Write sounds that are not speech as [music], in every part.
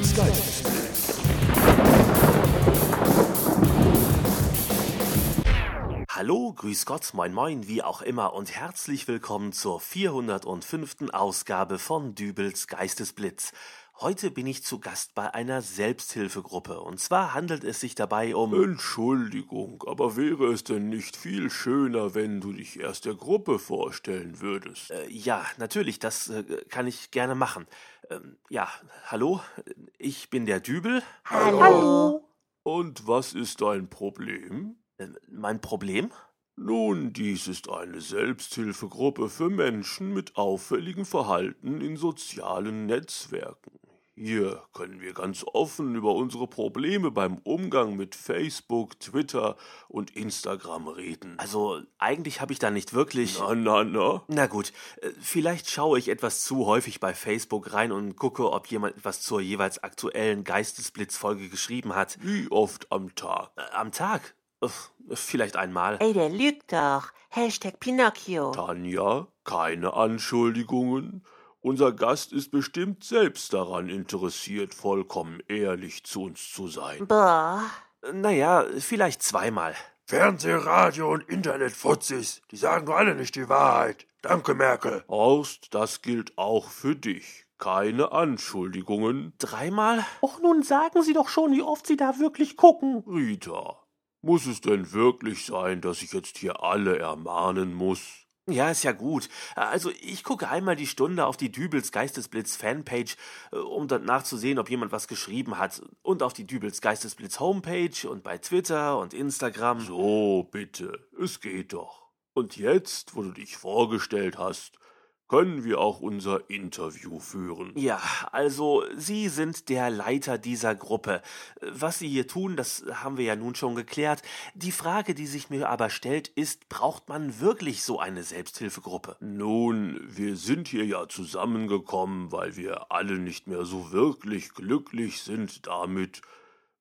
Geistesblitz. Hallo, grüß Gott, moin moin, wie auch immer und herzlich willkommen zur 405. Ausgabe von Dübels Geistesblitz. Heute bin ich zu Gast bei einer Selbsthilfegruppe und zwar handelt es sich dabei um... Entschuldigung, aber wäre es denn nicht viel schöner, wenn du dich erst der Gruppe vorstellen würdest? Äh, ja, natürlich, das äh, kann ich gerne machen. Ähm, ja, hallo, ich bin der Dübel. Hallo. Und was ist dein Problem? Äh, mein Problem? Nun, dies ist eine Selbsthilfegruppe für Menschen mit auffälligem Verhalten in sozialen Netzwerken. Hier können wir ganz offen über unsere Probleme beim Umgang mit Facebook, Twitter und Instagram reden. Also eigentlich habe ich da nicht wirklich... Na, na, na. Na gut, äh, vielleicht schaue ich etwas zu häufig bei Facebook rein und gucke, ob jemand etwas zur jeweils aktuellen Geistesblitzfolge geschrieben hat. Wie oft am Tag? Äh, Am Tag? Vielleicht einmal. Ey, der lügt doch. Hashtag Pinocchio. Tanja, keine Anschuldigungen. Unser Gast ist bestimmt selbst daran interessiert, vollkommen ehrlich zu uns zu sein. Boah. Naja, vielleicht zweimal. Fernseh, Radio und Internetfutzis, die sagen doch alle nicht die Wahrheit. Danke, Merkel. Horst, das gilt auch für dich. Keine Anschuldigungen. Dreimal? Och, nun sagen Sie doch schon, wie oft Sie da wirklich gucken. Rita, muss es denn wirklich sein, dass ich jetzt hier alle ermahnen muss? Ja, ist ja gut. Also ich gucke einmal die Stunde auf die Dübels Geistesblitz Fanpage, äh, um danach zu sehen, ob jemand was geschrieben hat. Und auf die Dübels Geistesblitz Homepage und bei Twitter und Instagram. So, bitte, es geht doch. Und jetzt, wo du dich vorgestellt hast, können wir auch unser Interview führen. Ja, also Sie sind der Leiter dieser Gruppe. Was Sie hier tun, das haben wir ja nun schon geklärt. Die Frage, die sich mir aber stellt, ist, braucht man wirklich so eine Selbsthilfegruppe? Nun, wir sind hier ja zusammengekommen, weil wir alle nicht mehr so wirklich glücklich sind damit,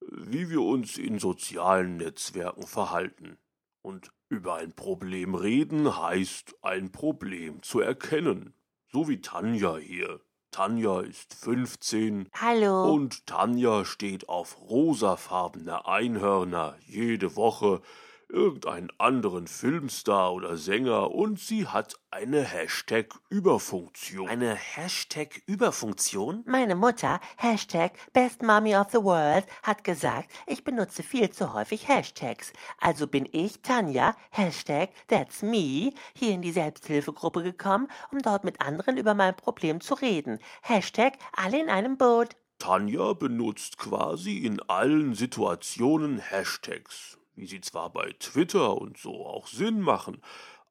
wie wir uns in sozialen Netzwerken verhalten. Und über ein Problem reden heißt, ein Problem zu erkennen. So wie Tanja hier. Tanja ist 15 Hallo. und Tanja steht auf rosafarbene Einhörner jede Woche, irgendeinen anderen Filmstar oder Sänger und sie hat eine Hashtag-Überfunktion. Eine Hashtag-Überfunktion? Meine Mutter, Hashtag Best Mommy of the World, hat gesagt, ich benutze viel zu häufig Hashtags. Also bin ich, Tanja, Hashtag That's Me, hier in die Selbsthilfegruppe gekommen, um dort mit anderen über mein Problem zu reden. Hashtag alle in einem Boot. Tanja benutzt quasi in allen Situationen Hashtags, wie sie zwar bei Twitter und so auch Sinn machen,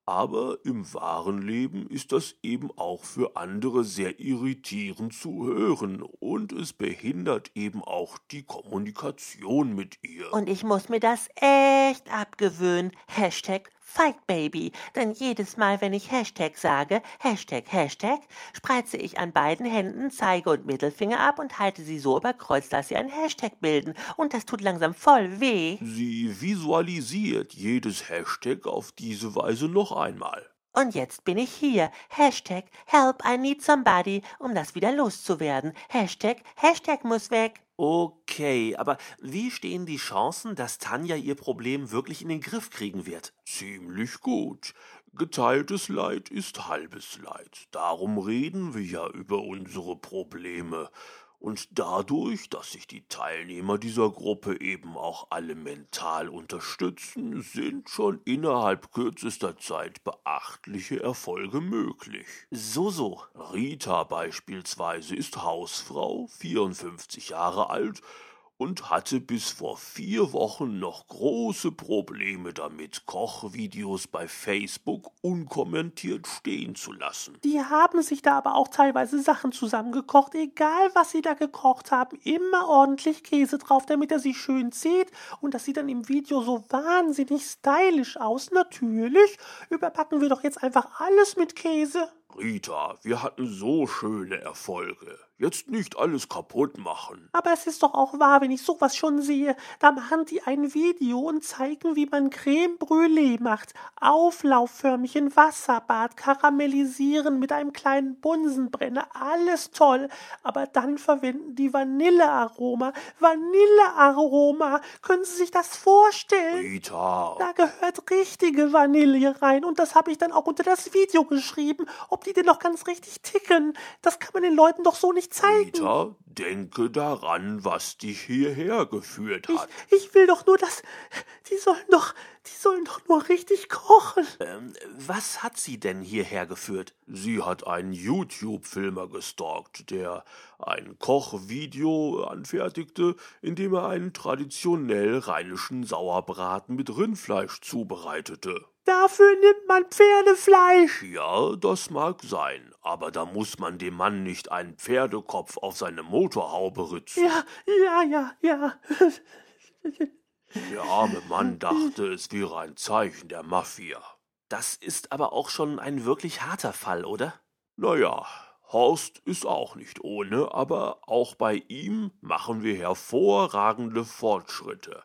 aber im wahren Leben ist das eben auch für andere sehr irritierend zu hören und es behindert eben auch die Kommunikation mit ihr. Und ich muss mir das echt abgewöhnen. Hashtag Fight Baby. Denn jedes Mal, wenn ich Hashtag sage, Hashtag, Hashtag, spreize ich an beiden Händen Zeige und Mittelfinger ab und halte sie so über Kreuz, dass sie ein Hashtag bilden. Und das tut langsam voll weh. Sie visualisiert jedes Hashtag auf diese Weise noch einmal. Und jetzt bin ich hier. Hashtag Help I need somebody, um das wieder loszuwerden. Hashtag Hashtag muss weg. Okay, aber wie stehen die Chancen, dass Tanja ihr Problem wirklich in den Griff kriegen wird? Ziemlich gut. Geteiltes Leid ist halbes Leid. Darum reden wir ja über unsere Probleme. Und dadurch, dass sich die Teilnehmer dieser Gruppe eben auch alle mental unterstützen, sind schon innerhalb kürzester Zeit beachtliche Erfolge möglich. So, so. Rita beispielsweise ist Hausfrau, 54 Jahre alt und hatte bis vor vier Wochen noch große Probleme damit, Kochvideos bei Facebook unkommentiert stehen zu lassen. Die haben sich da aber auch teilweise Sachen zusammengekocht, egal was sie da gekocht haben, immer ordentlich Käse drauf, damit er sich schön zieht und das sieht dann im Video so wahnsinnig stylisch aus. Natürlich überbacken wir doch jetzt einfach alles mit Käse. Rita, wir hatten so schöne Erfolge. Jetzt nicht alles kaputt machen. Aber es ist doch auch wahr, wenn ich sowas schon sehe. Da machen die ein Video und zeigen, wie man Creme Brûlée macht. Auflaufförmig in Wasserbad, karamellisieren mit einem kleinen Bunsenbrenner. Alles toll. Aber dann verwenden die Vanillearoma. Vanillearoma. Können Sie sich das vorstellen? Rita. Da gehört richtige Vanille rein. Und das habe ich dann auch unter das Video geschrieben. Ob die denn noch ganz richtig ticken. Das kann man den Leuten doch so nicht nicht zeigen. Peter, denke daran, was dich hierher geführt hat. Ich, ich will doch nur, dass. Die sollen doch. Die sollen doch nur richtig kochen. Ähm, was hat sie denn hierher geführt? Sie hat einen YouTube-Filmer gestalkt, der ein Kochvideo anfertigte, in dem er einen traditionell rheinischen Sauerbraten mit Rindfleisch zubereitete. Dafür nimmt man Pferdefleisch. Ja, das mag sein, aber da muss man dem Mann nicht einen Pferdekopf auf seine Motorhaube ritzen. Ja, ja, ja, ja. [laughs] Der arme Mann dachte, es wäre ein Zeichen der Mafia. Das ist aber auch schon ein wirklich harter Fall, oder? Naja, Horst ist auch nicht ohne, aber auch bei ihm machen wir hervorragende Fortschritte.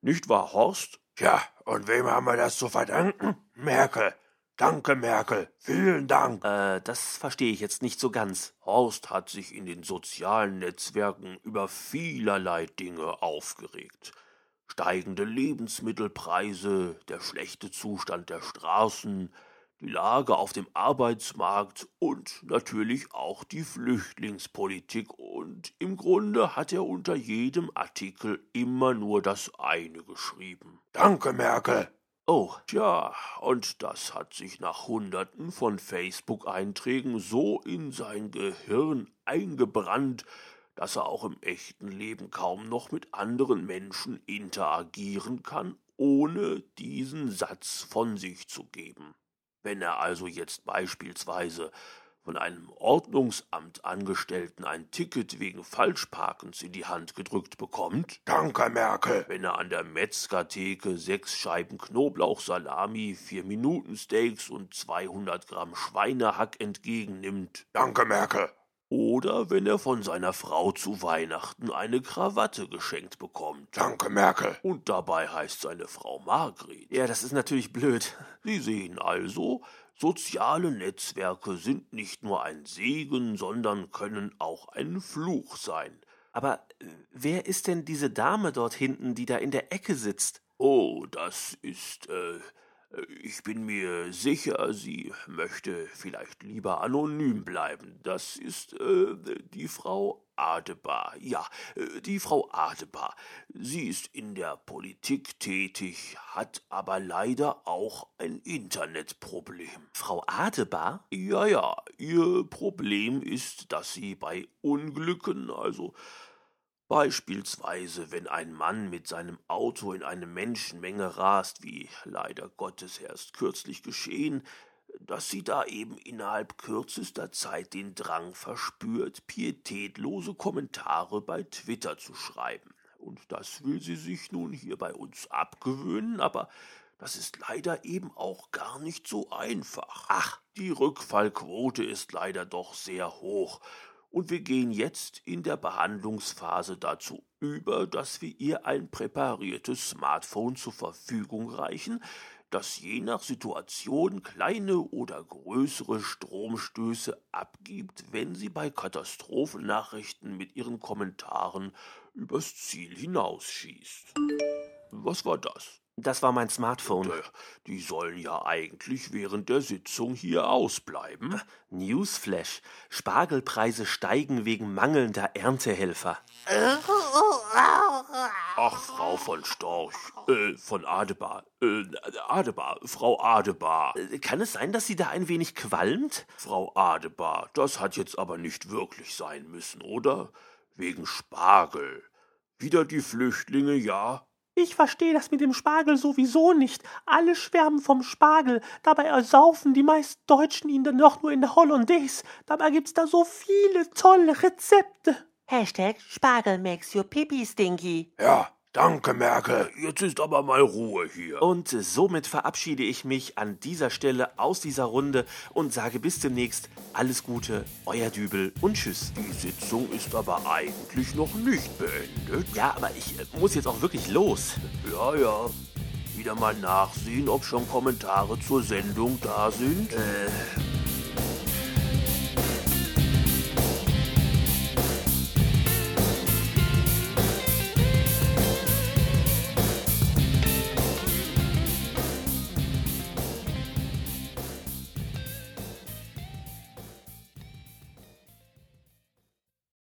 Nicht wahr, Horst? Tja, und wem haben wir das zu verdanken? Merkel. Danke, Merkel. Vielen Dank. Äh, das verstehe ich jetzt nicht so ganz. Horst hat sich in den sozialen Netzwerken über vielerlei Dinge aufgeregt. Steigende Lebensmittelpreise, der schlechte Zustand der Straßen, die Lage auf dem Arbeitsmarkt und natürlich auch die Flüchtlingspolitik. Und im Grunde hat er unter jedem Artikel immer nur das eine geschrieben. Danke, Merkel. Oh, tja, und das hat sich nach Hunderten von Facebook-Einträgen so in sein Gehirn eingebrannt, dass er auch im echten Leben kaum noch mit anderen Menschen interagieren kann, ohne diesen Satz von sich zu geben. Wenn er also jetzt beispielsweise von einem Ordnungsamtangestellten ein Ticket wegen Falschparkens in die Hand gedrückt bekommt. Danke, Merkel. Wenn er an der Metzgertheke sechs Scheiben Knoblauchsalami, vier Minuten Steaks und 200 Gramm Schweinehack entgegennimmt. Danke, Merkel. Oder wenn er von seiner Frau zu Weihnachten eine Krawatte geschenkt bekommt. Danke, Merkel. Und dabei heißt seine Frau Margret. Ja, das ist natürlich blöd. Sie sehen also, soziale Netzwerke sind nicht nur ein Segen, sondern können auch ein Fluch sein. Aber äh, wer ist denn diese Dame dort hinten, die da in der Ecke sitzt? Oh, das ist, äh, ich bin mir sicher, sie möchte vielleicht lieber anonym bleiben. Das ist äh, die Frau Adebar. Ja, äh, die Frau Adebar. Sie ist in der Politik tätig, hat aber leider auch ein Internetproblem. Frau Adebar? Ja, ja. Ihr Problem ist, dass sie bei Unglücken, also Beispielsweise, wenn ein Mann mit seinem Auto in eine Menschenmenge rast, wie leider Gottes erst kürzlich geschehen, dass sie da eben innerhalb kürzester Zeit den Drang verspürt, pietätlose Kommentare bei Twitter zu schreiben. Und das will sie sich nun hier bei uns abgewöhnen, aber das ist leider eben auch gar nicht so einfach. Ach, die Rückfallquote ist leider doch sehr hoch, und wir gehen jetzt in der Behandlungsphase dazu über, dass wir ihr ein präpariertes Smartphone zur Verfügung reichen, das je nach Situation kleine oder größere Stromstöße abgibt, wenn sie bei Katastrophennachrichten mit ihren Kommentaren übers Ziel hinausschießt. Was war das? Das war mein Smartphone. Die sollen ja eigentlich während der Sitzung hier ausbleiben. Newsflash. Spargelpreise steigen wegen mangelnder Erntehelfer. Ach, Frau von Storch, äh, von Adebar, äh, Adebar, Frau Adebar. Äh, kann es sein, dass sie da ein wenig qualmt? Frau Adebar, das hat jetzt aber nicht wirklich sein müssen, oder? Wegen Spargel. Wieder die Flüchtlinge, ja? Ich verstehe das mit dem Spargel sowieso nicht. Alle schwärmen vom Spargel. Dabei ersaufen die meisten Deutschen ihn dann doch nur in der Hollandaise. Dabei gibt's da so viele tolle Rezepte. Hashtag Spargel makes your pipi stinky. Ja, Danke, Merkel. Jetzt ist aber mal Ruhe hier. Und somit verabschiede ich mich an dieser Stelle aus dieser Runde und sage bis demnächst alles Gute, euer Dübel und tschüss. Die Sitzung ist aber eigentlich noch nicht beendet. Ja, aber ich äh, muss jetzt auch wirklich los. Ja, ja. Wieder mal nachsehen, ob schon Kommentare zur Sendung da sind. Äh,